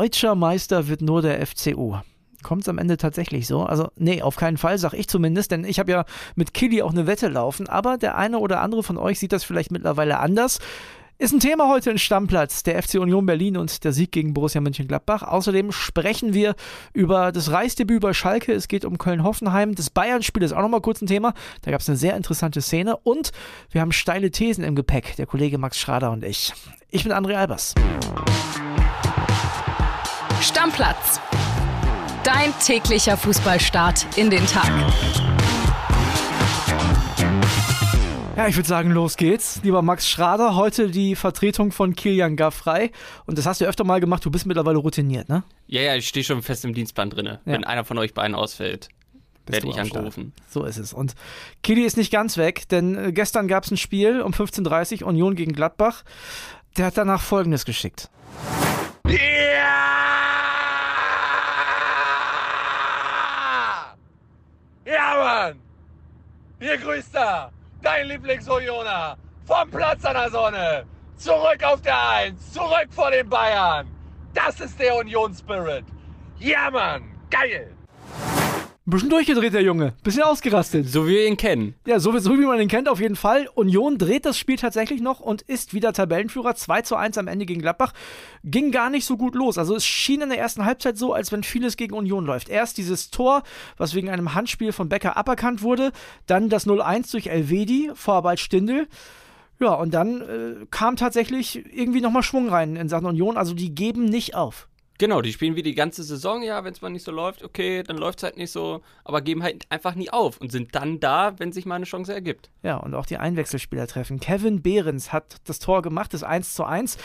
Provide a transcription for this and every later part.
Deutscher Meister wird nur der FCU. Kommt es am Ende tatsächlich so? Also, nee, auf keinen Fall, sag ich zumindest, denn ich habe ja mit Killy auch eine Wette laufen, aber der eine oder andere von euch sieht das vielleicht mittlerweile anders. Ist ein Thema heute in Stammplatz, der FC Union Berlin und der Sieg gegen Borussia Mönchengladbach. Außerdem sprechen wir über das Reisdebüt bei Schalke. Es geht um Köln-Hoffenheim. Das Bayern-Spiel ist auch nochmal kurz ein Thema. Da gab es eine sehr interessante Szene. Und wir haben steile Thesen im Gepäck, der Kollege Max Schrader und ich. Ich bin André Albers. Stammplatz. Dein täglicher Fußballstart in den Tag. Ja, ich würde sagen, los geht's. Lieber Max Schrader, heute die Vertretung von Kilian Gaffrey. Und das hast du öfter mal gemacht, du bist mittlerweile routiniert, ne? Ja, ja, ich stehe schon fest im Dienstplan drin. Ja. Wenn einer von euch beiden ausfällt, werde ich angerufen. So ist es. Und Kili ist nicht ganz weg, denn äh, gestern gab es ein Spiel um 15.30 Uhr, Union gegen Gladbach. Der hat danach Folgendes geschickt. Ja! Ja, Mann! Hier grüßt er! dein Lieblingsunioner, vom Platz an der Sonne, zurück auf der Eins, zurück vor den Bayern. Das ist der Union-Spirit. Ja, Mann, geil. Ein bisschen durchgedreht, der Junge. Bisschen ausgerastet. So wie wir ihn kennen. Ja, so, so, wie man ihn kennt, auf jeden Fall. Union dreht das Spiel tatsächlich noch und ist wieder Tabellenführer. 2 zu 1 am Ende gegen Gladbach. Ging gar nicht so gut los. Also es schien in der ersten Halbzeit so, als wenn vieles gegen Union läuft. Erst dieses Tor, was wegen einem Handspiel von Becker aberkannt wurde. Dann das 0-1 durch Elvedi, Vorarbeit Stindel. Ja, und dann äh, kam tatsächlich irgendwie nochmal Schwung rein in Sachen Union. Also die geben nicht auf. Genau, die spielen wie die ganze Saison, ja, wenn es mal nicht so läuft, okay, dann läuft es halt nicht so, aber geben halt einfach nie auf und sind dann da, wenn sich mal eine Chance ergibt. Ja, und auch die Einwechselspieler treffen. Kevin Behrens hat das Tor gemacht, das 1 zu 1.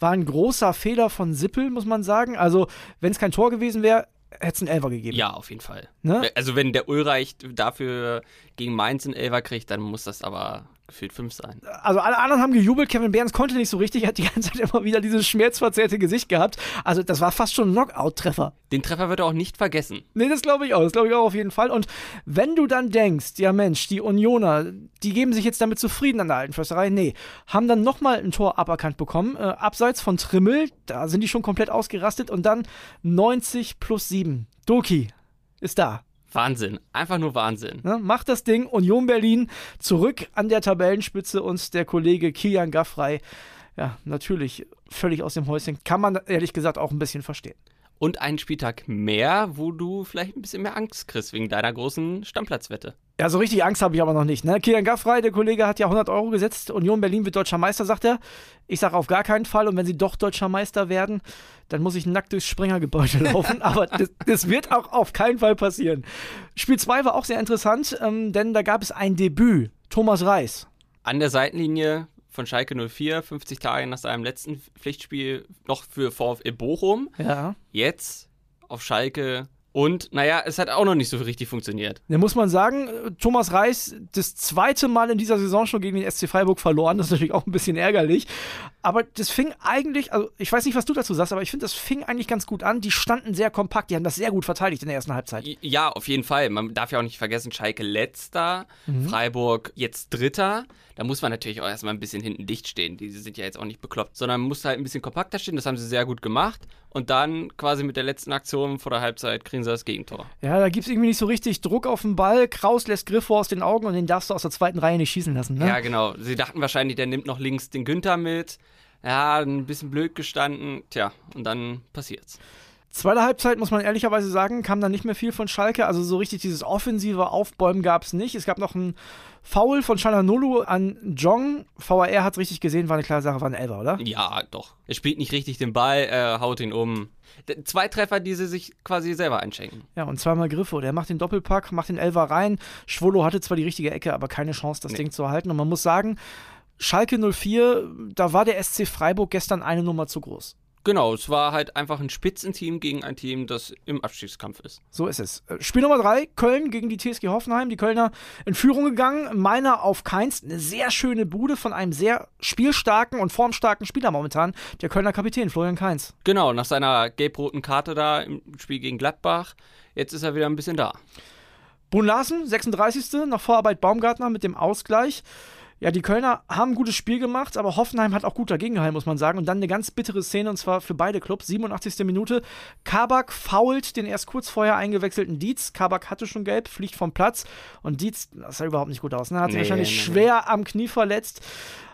War ein großer Fehler von Sippel, muss man sagen. Also, wenn es kein Tor gewesen wäre, hätte es einen Elfer gegeben. Ja, auf jeden Fall. Ne? Also wenn der Ulreich dafür gegen Mainz einen Elfer kriegt, dann muss das aber gefühlt fünf sein. Also alle anderen haben gejubelt, Kevin Behrens konnte nicht so richtig, er hat die ganze Zeit immer wieder dieses schmerzverzerrte Gesicht gehabt. Also das war fast schon ein Knockout-Treffer. Den Treffer wird er auch nicht vergessen. Nee, das glaube ich auch, das glaube ich auch auf jeden Fall. Und wenn du dann denkst, ja Mensch, die Unioner, die geben sich jetzt damit zufrieden an der alten Försterei, nee, haben dann nochmal ein Tor aberkannt bekommen, äh, abseits von Trimmel, da sind die schon komplett ausgerastet und dann 90 plus 7. Doki ist da. Wahnsinn, einfach nur Wahnsinn. Ne, macht das Ding Union Berlin zurück an der Tabellenspitze und der Kollege Kilian Gaffrey, ja, natürlich völlig aus dem Häuschen. Kann man ehrlich gesagt auch ein bisschen verstehen und einen Spieltag mehr, wo du vielleicht ein bisschen mehr Angst kriegst wegen deiner großen Stammplatzwette. Ja, so richtig Angst habe ich aber noch nicht. Ne? Kilian Gaffrey, der Kollege, hat ja 100 Euro gesetzt. Union Berlin wird deutscher Meister, sagt er. Ich sage auf gar keinen Fall. Und wenn sie doch deutscher Meister werden, dann muss ich nackt durchs Springergebäude laufen. aber das, das, wird auch auf keinen Fall passieren. Spiel 2 war auch sehr interessant, ähm, denn da gab es ein Debüt. Thomas Reis. An der Seitenlinie von Schalke 04, 50 Tage nach seinem letzten Pflichtspiel noch für VfL Bochum. Ja. Jetzt auf Schalke und naja, es hat auch noch nicht so richtig funktioniert. Da muss man sagen, Thomas Reis das zweite Mal in dieser Saison schon gegen den SC Freiburg verloren. Das ist natürlich auch ein bisschen ärgerlich. Aber das fing eigentlich, also ich weiß nicht, was du dazu sagst, aber ich finde, das fing eigentlich ganz gut an. Die standen sehr kompakt, die haben das sehr gut verteidigt in der ersten Halbzeit. Ja, auf jeden Fall. Man darf ja auch nicht vergessen, Schalke letzter, mhm. Freiburg jetzt dritter. Da muss man natürlich auch erstmal ein bisschen hinten dicht stehen. Die sind ja jetzt auch nicht bekloppt, sondern man muss halt ein bisschen kompakter stehen. Das haben sie sehr gut gemacht. Und dann quasi mit der letzten Aktion vor der Halbzeit kriegen sie das Gegentor. Ja, da gibt es irgendwie nicht so richtig Druck auf den Ball. Kraus lässt Griffo aus den Augen und den darfst du aus der zweiten Reihe nicht schießen lassen. Ne? Ja, genau. Sie dachten wahrscheinlich, der nimmt noch links den Günther mit. Ja, ein bisschen blöd gestanden. Tja, und dann passiert's. Zweite Halbzeit, muss man ehrlicherweise sagen, kam da nicht mehr viel von Schalke. Also so richtig dieses offensive Aufbäumen gab es nicht. Es gab noch ein Foul von Chalanolu an Jong. VAR hat richtig gesehen, war eine klare Sache, war ein Elfer, oder? Ja, doch. Er spielt nicht richtig den Ball, er haut ihn um. Zwei Treffer, die sie sich quasi selber einschenken. Ja, und zweimal Griffo. Der macht den Doppelpack, macht den Elfer rein. Schwolo hatte zwar die richtige Ecke, aber keine Chance, das nee. Ding zu halten. Und man muss sagen, Schalke 04, da war der SC Freiburg gestern eine Nummer zu groß. Genau, es war halt einfach ein Spitzenteam gegen ein Team, das im Abstiegskampf ist. So ist es. Äh, Spiel Nummer drei, Köln gegen die TSG Hoffenheim. Die Kölner in Führung gegangen. Meiner auf keins. Eine sehr schöne Bude von einem sehr spielstarken und formstarken Spieler momentan. Der Kölner Kapitän, Florian Keins. Genau, nach seiner gelb-roten Karte da im Spiel gegen Gladbach. Jetzt ist er wieder ein bisschen da. Brun Larsen, 36. Nach Vorarbeit Baumgartner mit dem Ausgleich. Ja, die Kölner haben ein gutes Spiel gemacht, aber Hoffenheim hat auch gut dagegen gehalten, muss man sagen. Und dann eine ganz bittere Szene, und zwar für beide Clubs. 87. Minute. Kabak fault den erst kurz vorher eingewechselten Dietz. Kabak hatte schon gelb, fliegt vom Platz. Und Dietz, das sah überhaupt nicht gut aus. Ne? Hat sich Nee, wahrscheinlich nee, schwer am Knie verletzt.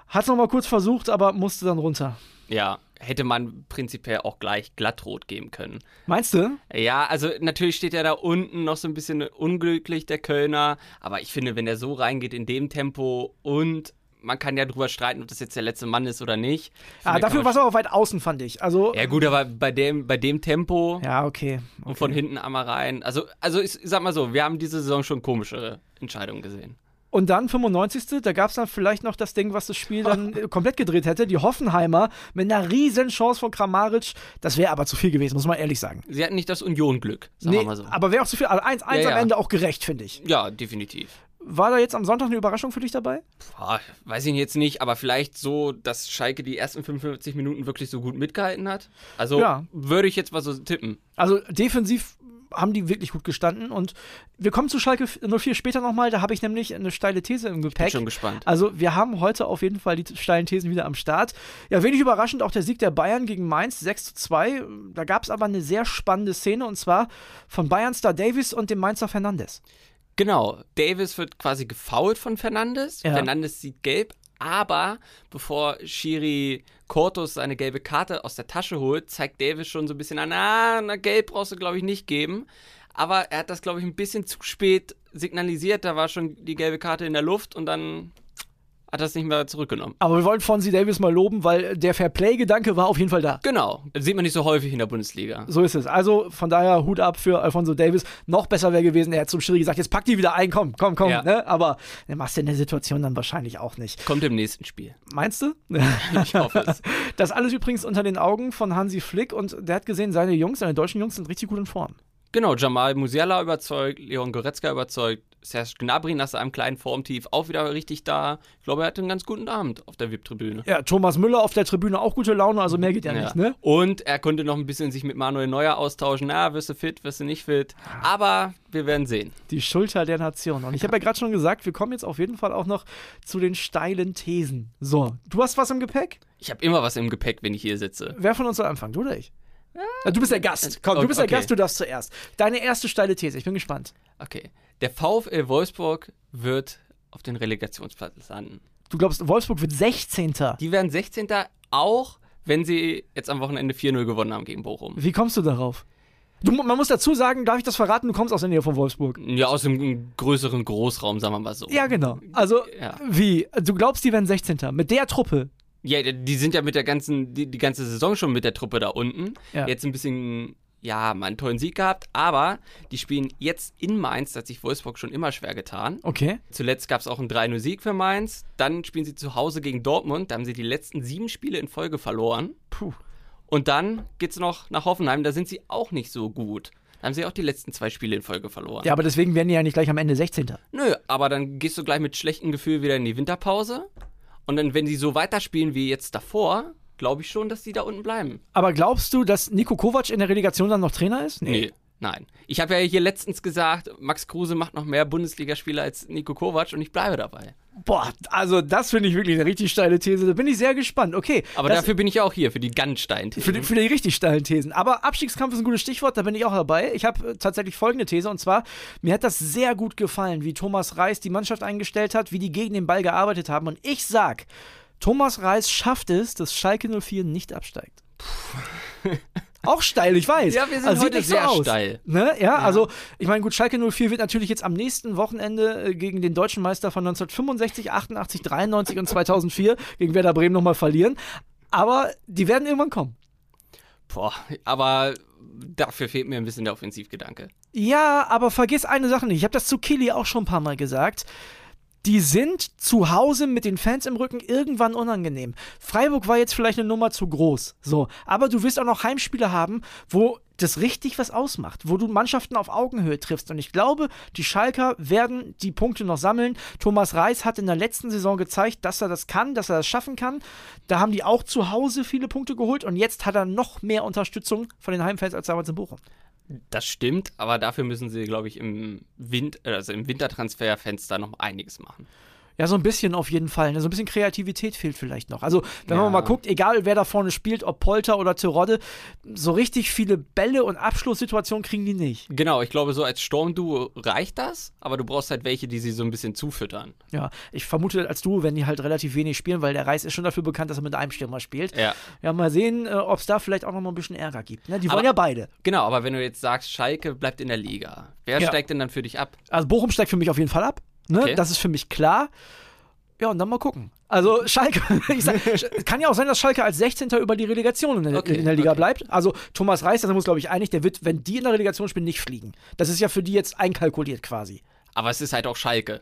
Hat es nochmal kurz versucht, aber musste dann runter. Ja, hätte man prinzipiell auch gleich glattrot geben können. Meinst du? Ja, also natürlich steht er da unten noch so ein bisschen unglücklich, der Kölner. Aber ich finde, wenn er so reingeht in dem Tempo und man kann ja drüber streiten, ob das jetzt der letzte Mann ist oder nicht. Ich Ja, dafür war es aber weit außen, fand ich. Also, Ja gut, aber bei dem, bei dem Tempo ja, okay. und von hinten einmal rein. Also, also ich sag mal so, wir haben diese Saison schon komische Entscheidungen gesehen. Und dann 95. Da gab es dann vielleicht noch das Ding, was das Spiel dann komplett gedreht hätte. Die Hoffenheimer mit einer riesen Chance von Kramaric. Das wäre aber zu viel gewesen, muss man ehrlich sagen. Sie hatten nicht das Union-Glück, sagen wir Nee, mal so. aber wäre auch zu viel. Also 1-1 Ja, am ja. Ende auch gerecht, finde ich. Ja, definitiv. War da jetzt am Sonntag eine Überraschung für dich dabei? Boah, weiß ich jetzt nicht, aber vielleicht so, dass Schalke die ersten 45 Minuten wirklich so gut mitgehalten hat. Also Ja. würde ich jetzt mal so tippen. Also defensiv haben die wirklich gut gestanden. Und wir kommen zu Schalke 04 später nochmal. Da habe ich nämlich eine steile These im Bin Gepäck. schon gespannt. Also wir haben heute auf jeden Fall die steilen Thesen wieder am Start. Ja, wenig überraschend auch der Sieg der Bayern gegen Mainz 6 zu 2. Da gab es aber eine sehr spannende Szene und zwar von Bayern Star Davis und dem Mainzer Fernandes. Genau, Davis wird quasi gefoult von Fernandes. Ja. Fernandes sieht gelb, aber bevor Schiri Cortus seine gelbe Karte aus der Tasche holt, zeigt Davis schon so ein bisschen an, ah, na, gelb brauchst du, glaube ich, nicht geben. Aber er hat das, glaube ich, ein bisschen zu spät signalisiert. Da war schon die gelbe Karte in der Luft und dann hat es nicht mehr zurückgenommen. Aber wir wollen Fonsi Davis mal loben, weil der Fairplay-Gedanke war auf jeden Fall da. Genau, das sieht man nicht so häufig in der Bundesliga. So ist es. Also von daher Hut ab für Alfonso Davis. Noch besser wäre gewesen, er hat zum Schiri gesagt, jetzt pack die wieder ein, komm, komm, komm. Ja. Ne? Aber der machst du in der Situation dann wahrscheinlich auch nicht. Kommt im nächsten Spiel. Meinst du? Ich hoffe es. Das alles übrigens unter den Augen von Hansi Flick und der hat gesehen, seine Jungs, seine deutschen Jungs sind richtig gut in Form. Genau, Jamal Musiala überzeugt, Leon Goretzka überzeugt, Serge Gnabry nach seinem kleinen Formtief auch wieder richtig da. Ich glaube, er hatte einen ganz guten Abend auf der VIP-Tribüne. Ja, Thomas Müller auf der Tribüne auch gute Laune, also mehr geht ja, nicht, ne? Und er konnte noch ein bisschen sich mit Manuel Neuer austauschen. Na, wirst du fit, wirst du nicht fit. Aber wir werden sehen. Die Schulter der Nation. Und ich habe ja gerade schon gesagt, wir kommen jetzt auf jeden Fall auch noch zu den steilen Thesen. So, du hast was im Gepäck? Ich habe immer was im Gepäck, wenn ich hier sitze. Wer von uns soll anfangen, du oder ich? Ja, du bist der Gast. Komm, du bist der. Gast, du darfst zuerst. Deine erste steile These, ich bin gespannt. Okay. Der VfL Wolfsburg wird auf den Relegationsplatz landen. Du glaubst, Wolfsburg wird 16. Die werden 16. auch, wenn sie jetzt am Wochenende 4-0 gewonnen haben gegen Bochum. Wie kommst du darauf? Du, man muss dazu sagen, darf ich das verraten, du kommst aus der Nähe von Wolfsburg. Ja, aus dem größeren Großraum, sagen wir mal so. Ja, genau. Also, Ja. wie? Du glaubst, die werden 16. Mit der Truppe? Ja, die sind ja mit der ganzen, die, die ganze Saison schon mit der Truppe da unten. Ja. Jetzt ein bisschen, ja, mal einen tollen Sieg gehabt, aber die spielen jetzt in Mainz, da hat sich Wolfsburg schon immer schwer getan. Okay. Zuletzt gab es auch einen 3-0-Sieg für Mainz. Dann spielen sie zu Hause gegen Dortmund, da haben sie die letzten sieben Spiele in Folge verloren. Puh. Und dann geht's noch nach Hoffenheim, da sind sie auch nicht so gut. Da haben sie auch die letzten zwei Spiele in Folge verloren. Ja, aber deswegen werden die ja nicht gleich am Ende 16. Nö, aber dann gehst du gleich mit schlechtem Gefühl wieder in die Winterpause. Und dann, wenn die so weiterspielen wie jetzt davor, glaube ich schon, dass die da unten bleiben. Aber glaubst du, dass Nico Kovac in der Relegation dann noch Trainer ist? Nee. Nein. Ich habe ja hier letztens gesagt, Max Kruse macht noch mehr Bundesligaspiele als Nico Kovac und ich bleibe dabei. Boah, also das finde ich wirklich eine richtig steile These. Da bin ich sehr gespannt. Okay. Aber dafür bin ich ja auch hier, für die ganz steilen Für die, für die richtig steilen Thesen. Aber Abstiegskampf ist ein gutes Stichwort, da bin ich auch dabei. Ich habe äh, tatsächlich folgende These und zwar, mir hat das sehr gut gefallen, wie Thomas Reis die Mannschaft eingestellt hat, wie die gegen den Ball gearbeitet haben. Und ich sag, Thomas Reis schafft es, dass Schalke 04 nicht absteigt. Auch steil, ich weiß. Ja, wir sind Also heute sehr so aus. steil. Ne? Ja, also ich meine, gut, Schalke 04 wird natürlich jetzt am nächsten Wochenende äh, gegen den deutschen Meister von 1965, 88, 93 und 2004 gegen Werder Bremen nochmal verlieren. Aber die werden irgendwann kommen. Boah, aber dafür fehlt mir ein bisschen der Offensivgedanke. Ja, aber vergiss eine Sache nicht. Ich habe das zu Killy auch schon ein paar Mal gesagt. Die sind zu Hause mit den Fans im Rücken irgendwann unangenehm. Freiburg war jetzt vielleicht eine Nummer zu groß. So. Aber du wirst auch noch Heimspiele haben, wo das richtig was ausmacht, wo du Mannschaften auf Augenhöhe triffst. Und ich glaube, die Schalker werden die Punkte noch sammeln. Thomas Reis hat in der letzten Saison gezeigt, dass er das kann, dass er das schaffen kann. Da haben die auch zu Hause viele Punkte geholt und jetzt hat er noch mehr Unterstützung von den Heimfans als damals in Bochum. Das stimmt, aber dafür müssen sie, glaube ich, im, Win also im Wintertransferfenster noch einiges machen. Ja, so ein bisschen auf jeden Fall. Ne? So ein bisschen Kreativität fehlt vielleicht noch. Also, wenn Ja. man mal guckt, egal wer da vorne spielt, ob Polter oder Terodde, so richtig viele Bälle und Abschlusssituationen kriegen die nicht. Genau, ich glaube, so als Sturmduo reicht das, aber du brauchst halt welche, die sie so ein bisschen zufüttern. Ja, ich vermute als du, wenn die halt relativ wenig spielen, weil der Reis ist schon dafür bekannt, dass er mit einem Stürmer spielt. Ja. Ja, mal sehen, äh, ob es da vielleicht auch noch mal ein bisschen Ärger gibt. Ne? Die wollen Aber- ja beide. Genau, aber wenn du jetzt sagst, Schalke bleibt in der Liga, wer Ja. steigt denn dann für dich ab? Also Bochum steigt für mich auf jeden Fall ab. Ne? Okay. Das ist für mich klar. Ja, und dann mal gucken. Also Schalke, ich sag, kann ja auch sein, dass Schalke als 16. über die Relegation in der, Okay, in der Liga okay. bleibt. Also Thomas Reis, da sind wir uns, glaube ich, einig, der wird, wenn die in der Relegation spielen, nicht fliegen. Das ist ja für die jetzt einkalkuliert quasi. Aber es ist halt auch Schalke.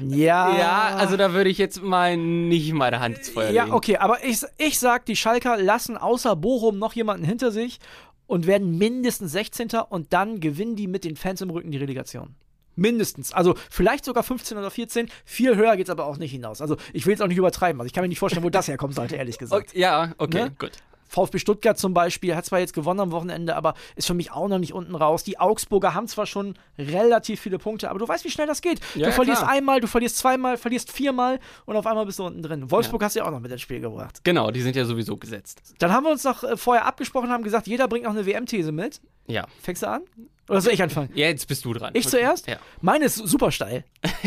Ja. Ja, also da würde ich jetzt mal nicht meine Hand ins Feuer Ja, legen. okay, aber ich, ich sag, die Schalker lassen außer Bochum noch jemanden hinter sich und werden mindestens 16. und dann gewinnen die mit den Fans im Rücken die Relegation. Mindestens. Also vielleicht sogar 15 oder 14. Viel höher geht's aber auch nicht hinaus. Also ich will jetzt auch nicht übertreiben. Also ich kann mir nicht vorstellen, wo das herkommen sollte, ehrlich gesagt. Okay, ja, okay, Ne? gut. VfB Stuttgart zum Beispiel hat zwar jetzt gewonnen am Wochenende, aber ist für mich auch noch nicht unten raus. Die Augsburger haben zwar schon relativ viele Punkte, aber du weißt, wie schnell das geht. Ja, du ja, verlierst klar. einmal, du verlierst zweimal, verlierst viermal und auf einmal bist du unten drin. Wolfsburg hast du ja auch noch mit ins Spiel gebracht. Genau, die sind ja sowieso gesetzt. Dann haben wir uns noch äh, vorher abgesprochen, haben gesagt, jeder bringt noch eine WM-These mit. Ja. Fängst du an? Oder soll ich anfangen? Ja, jetzt bist du dran. Ich zuerst? Ja. Meine ist super steil.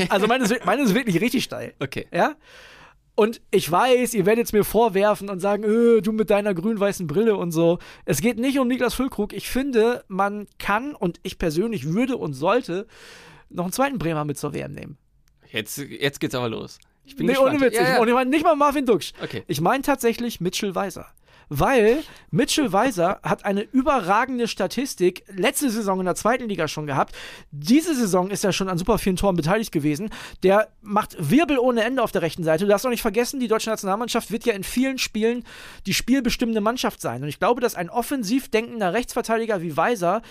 Also meine ist, meine ist wirklich richtig steil. Okay. Ja? Und ich weiß, ihr werdet es mir vorwerfen und sagen, äh, du mit deiner grün-weißen Brille und so. Es geht nicht um Niklas Füllkrug. Ich finde, man kann und ich persönlich würde und sollte noch einen zweiten Bremer mit zur WM nehmen. Jetzt, jetzt geht's aber los. Ich bin nee, gespannt. ohne Witz. Ja, Ich, ja. und ich meine nicht mal Marvin Duksch. Okay. Ich meine tatsächlich Mitchell Weiser. Weil Mitchell Weiser hat eine überragende Statistik letzte Saison in der zweiten Liga schon gehabt. Diese Saison ist er schon an super vielen Toren beteiligt gewesen. Der macht Wirbel ohne Ende auf der rechten Seite. Du darfst auch nicht vergessen, die deutsche Nationalmannschaft wird ja in vielen Spielen die spielbestimmende Mannschaft sein. Und ich glaube, dass ein offensiv denkender Rechtsverteidiger wie Weiser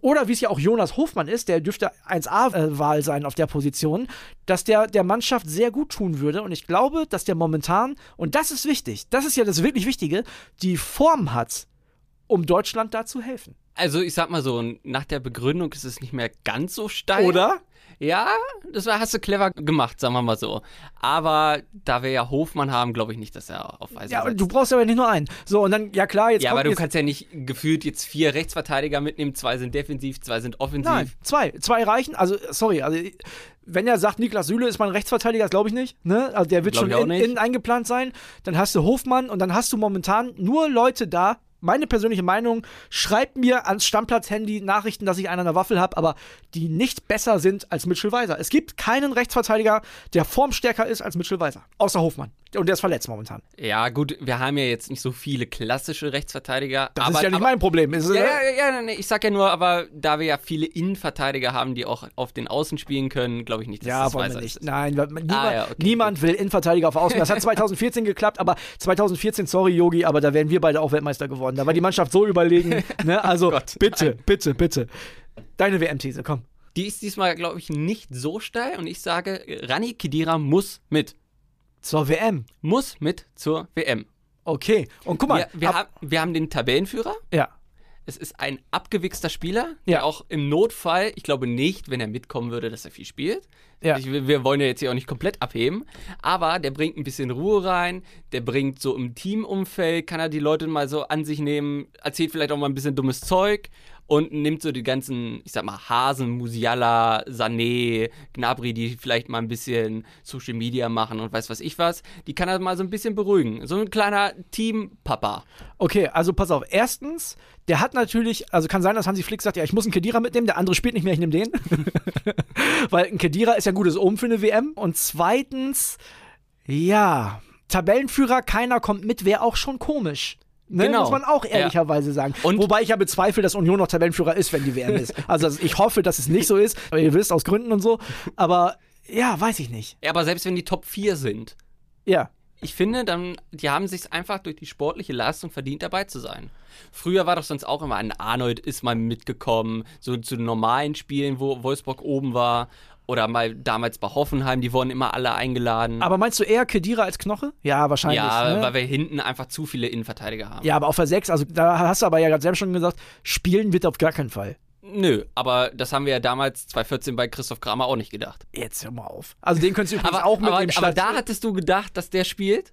oder wie es ja auch Jonas Hofmann ist, der dürfte 1A-Wahl sein auf der Position, dass der der Mannschaft sehr gut tun würde. Und ich glaube, dass der momentan, und das ist wichtig, das ist ja das wirklich Wichtige, die Form hat, um Deutschland da zu helfen. Also ich sag mal so, nach der Begründung ist es nicht mehr ganz so steil. Oder? Ja, das war, hast du clever gemacht, sagen wir mal so. Aber da wir ja Hofmann haben, glaube ich nicht, dass er auf Weiser Ja, setzt. du brauchst aber nicht nur einen. So, und dann, ja klar, jetzt ja, aber du jetzt, kannst ja nicht gefühlt jetzt vier Rechtsverteidiger mitnehmen. Zwei sind defensiv, zwei sind offensiv. Nein, zwei. Zwei reichen. Also, sorry, also wenn er sagt, Niklas Süle ist mein Rechtsverteidiger, das glaube ich nicht. Ne? Also der wird Glaub schon auch in, innen eingeplant sein. Dann hast du Hofmann und dann hast du momentan nur Leute da. Meine persönliche Meinung, schreibt mir ans Stammplatz-Handy Nachrichten, dass ich einen an der Waffel habe, aber die nicht besser sind als Mitchell Weiser. Es gibt keinen Rechtsverteidiger, der formstärker ist als Mitchell Weiser. Außer Hofmann. Und der ist verletzt momentan. Ja, gut, wir haben ja jetzt nicht so viele klassische Rechtsverteidiger. Das aber, ist ja nicht aber, mein Problem. Ist, Ja, ja, ja, nee, ich sag ja nur, aber da wir ja viele Innenverteidiger haben, die auch auf den Außen spielen können, glaube ich nicht, dass Ja, das Weiser nicht. ist. Nein, niemand, Ah, ja, okay, niemand will Innenverteidiger auf Außen. Das hat 2014 geklappt, aber 2014, sorry Yogi, aber da wären wir beide auch Weltmeister geworden. Da war die Mannschaft so überlegen. Ne? Also Gott, bitte, nein. bitte, bitte. Deine WM-These, komm. Die ist diesmal, glaube ich, nicht so steil und ich sage, Rani Kidira muss mit. Zur WM. Muss mit zur WM. Okay. Und guck mal. Wir, wir, ab- haben, wir haben den Tabellenführer. ja. Es ist ein abgewichster Spieler, Ja. der auch im Notfall, ich glaube nicht, wenn er mitkommen würde, dass er viel spielt. Ja. Ich, wir wollen ja jetzt hier auch nicht komplett abheben, aber der bringt ein bisschen Ruhe rein, der bringt so im Teamumfeld, kann er die Leute mal so an sich nehmen, erzählt vielleicht auch mal ein bisschen dummes Zeug und nimmt so die ganzen, ich sag mal, Hasen, Musiala, Sané, Gnabry, die vielleicht mal ein bisschen Social Media machen und weiß was ich was, die kann er mal so ein bisschen beruhigen. So ein kleiner Teampapa. Okay, also pass auf. Erstens, der hat natürlich, also kann sein, dass Hansi Flick sagt, ja, ich muss einen Kedira mitnehmen, der andere spielt nicht mehr, ich nehme den. Weil ein Kedira ist ja gutes Omen für eine WM. Und zweitens, ja, Tabellenführer, keiner kommt mit, wäre auch schon komisch. Ne, Genau. Muss man auch ehrlicherweise sagen. Und- Wobei ich ja bezweifle, dass Union noch Tabellenführer ist, wenn die WM ist. Also ich hoffe, dass es nicht so ist, aber ihr wisst, aus Gründen und so. Aber ja, weiß ich nicht. Ja, aber selbst wenn die Top 4 sind, Ja. ich finde, dann, die haben sich einfach durch die sportliche Leistung verdient, dabei zu sein. Früher war doch sonst auch immer ein Arnold ist mal mitgekommen, so zu normalen Spielen, wo Wolfsburg oben war. Oder mal damals bei Hoffenheim, die wurden immer alle eingeladen. Aber meinst du eher Kedira als Knoche? Ja, wahrscheinlich. ja, ne? weil wir hinten einfach zu viele Innenverteidiger haben. Ja, aber auf der 6, also da hast du aber ja gerade selbst schon gesagt, spielen wird auf gar keinen Fall. Nö, aber das haben wir ja damals 2014 bei Christoph Kramer auch nicht gedacht. Jetzt hör mal auf. Also den könntest du übrigens Aber, auch mit aber, aber da hattest du gedacht, dass der spielt?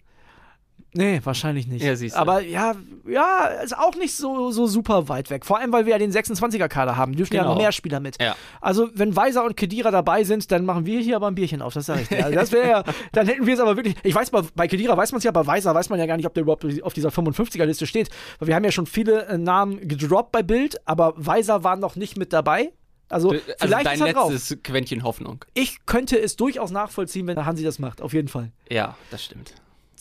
Nee, wahrscheinlich nicht. Ja, siehst du. Aber ja, ja, ist auch nicht so, so super weit weg. Vor allem, weil wir ja den 26er-Kader haben. Dürfen ja Genau. noch mehr Spieler mit. Ja. Also, wenn Weiser und Kedira dabei sind, dann machen wir hier aber ein Bierchen auf, das sage ich dir. Also das wäre ja, dann hätten wir es aber wirklich. Ich weiß, bei, bei Kedira weiß man es ja, bei Weiser weiß man ja gar nicht, ob der überhaupt auf dieser 55er-Liste steht. Weil wir haben ja schon viele äh, Namen gedroppt bei Bild, aber Weiser war noch nicht mit dabei. Also, Also vielleicht dein ist er drauf. letztes Quäntchen Hoffnung. Ich könnte es durchaus nachvollziehen, wenn Hansi das macht, auf jeden Fall. Ja, das stimmt.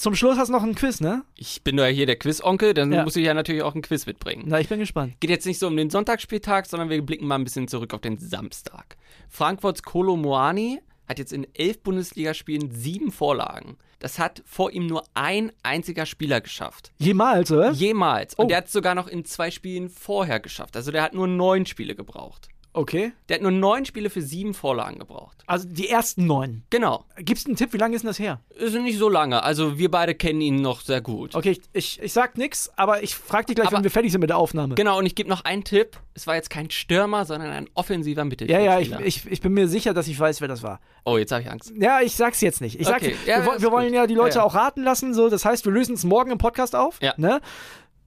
Zum Schluss hast du noch ein Quiz, ne? Ich bin doch hier der Quiz-Onkel, dann Ja. muss ich ja natürlich auch ein Quiz mitbringen. Na, ich bin gespannt. Geht jetzt nicht so um den Sonntagsspieltag, sondern wir blicken mal ein bisschen zurück auf den Samstag. Frankfurts Kolo Moani hat jetzt in elf Bundesligaspielen sieben Vorlagen. Das hat vor ihm nur ein einziger Spieler geschafft. Jemals, oder? Jemals. Und Oh. der hat es sogar noch in zwei Spielen vorher geschafft. Also der hat nur neun Spiele gebraucht. Okay. Der hat nur neun Spiele für sieben Vorlagen gebraucht. Also die ersten neun. Genau. Gibst du einen Tipp, wie lange ist denn das her? Ist nicht so lange. Also wir beide kennen ihn noch sehr gut. Okay, ich, ich, ich sag nix, aber ich frag dich gleich, Aber- wenn wir fertig sind mit der Aufnahme. Genau, und ich gebe noch einen Tipp. Es war jetzt kein Stürmer, sondern ein offensiver Ja, Mittelfeldspieler. ja, ich, ich, ich bin mir sicher, dass ich weiß, wer das war. Oh, jetzt habe ich Angst. Ja, ich sag's jetzt nicht. Ich sag's, Okay. Ja, wir, wir wollen gut. ja die Leute Ja, ja. auch raten lassen, so. Das heißt, wir lösen es morgen im Podcast auf. Ja. Ne?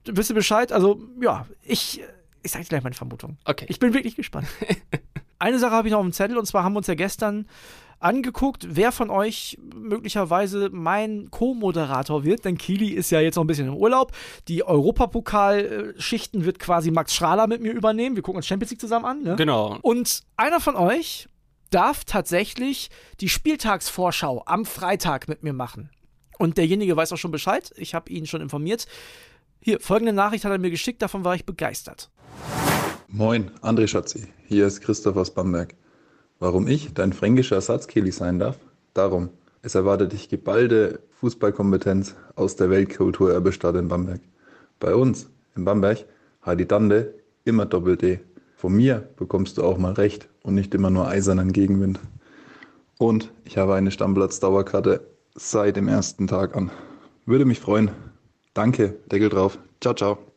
Wisst ihr Bescheid? Also, ja, ich, ich sag dir gleich meine Vermutung. Okay. Ich bin wirklich gespannt. Eine Sache habe ich noch auf dem Zettel und zwar haben wir uns ja gestern angeguckt, wer von euch möglicherweise mein Co-Moderator wird, denn Kili ist ja jetzt noch ein bisschen im Urlaub. Die Europapokalschichten wird quasi Max Strahler mit mir übernehmen. Wir gucken uns Champions League zusammen an. Ne? Genau. Und einer von euch darf tatsächlich die Spieltagsvorschau am Freitag mit mir machen. Und derjenige weiß auch schon Bescheid. Ich habe ihn schon informiert. Hier, folgende Nachricht hat er mir geschickt, davon war ich begeistert. Moin, André Schatzi. Hier ist Christoph aus Bamberg. Warum ich dein fränkischer Ersatzkehli sein darf? Darum. Es erwartet dich geballte Fußballkompetenz aus der Weltkulturerbestadt in Bamberg. Bei uns in Bamberg hat die Dande immer Doppel-D. Von mir bekommst du auch mal recht und nicht immer nur eisernen Gegenwind. Und ich habe eine Stammplatz-Dauerkarte seit dem ersten Tag an. Würde mich freuen. Danke, Deckel drauf. Ciao, ciao.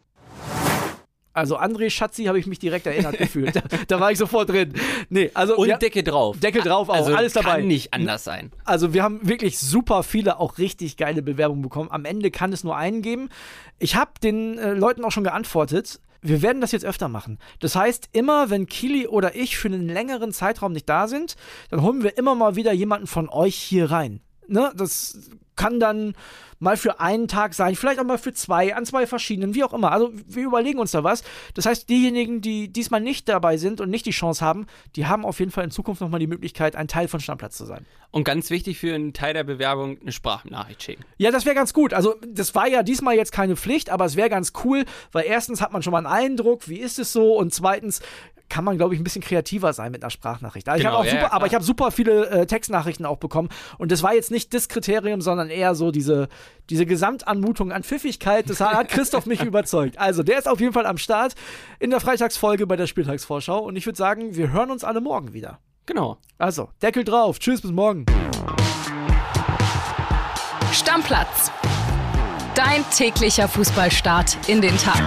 Also André Schatzi habe ich mich direkt erinnert gefühlt. Da, da war ich sofort drin. Nee, also Und wir, Decke drauf. Deckel drauf auch, also alles dabei. Kann nicht anders sein. also wir haben wirklich super viele auch richtig geile Bewerbungen bekommen. Am Ende kann es nur einen geben. Ich habe den äh, Leuten auch schon geantwortet. Wir werden das jetzt öfter machen. Das heißt, immer wenn Kili oder ich für einen längeren Zeitraum nicht da sind, dann holen wir immer mal wieder jemanden von euch hier rein. Ne? Das kann dann mal für einen Tag sein, vielleicht auch mal für zwei, an zwei verschiedenen, wie auch immer. Also wir überlegen uns da was. Das heißt, diejenigen, die diesmal nicht dabei sind und nicht die Chance haben, die haben auf jeden Fall in Zukunft nochmal die Möglichkeit, ein Teil von Stammplatz zu sein. Und ganz wichtig für einen Teil der Bewerbung, eine Sprachnachricht schicken. Ja, das wäre ganz gut. Also, das war ja diesmal jetzt keine Pflicht, aber es wäre ganz cool, weil erstens hat man schon mal einen Eindruck, wie ist es so, und zweitens kann man, glaube ich, ein bisschen kreativer sein mit einer Sprachnachricht. Also ich Genau, habe auch ja, super, ja, aber ich habe super viele äh, Textnachrichten auch bekommen und das war jetzt nicht das Kriterium, sondern eher so diese, diese Gesamtanmutung an Pfiffigkeit. Das hat Christoph mich überzeugt. Also, der ist auf jeden Fall am Start in der Freitagsfolge bei der Spieltagsvorschau und ich würde sagen, wir hören uns alle morgen wieder. Genau. Also, Deckel drauf. Tschüss, bis morgen. Stammplatz. Dein täglicher Fußballstart in den Tag.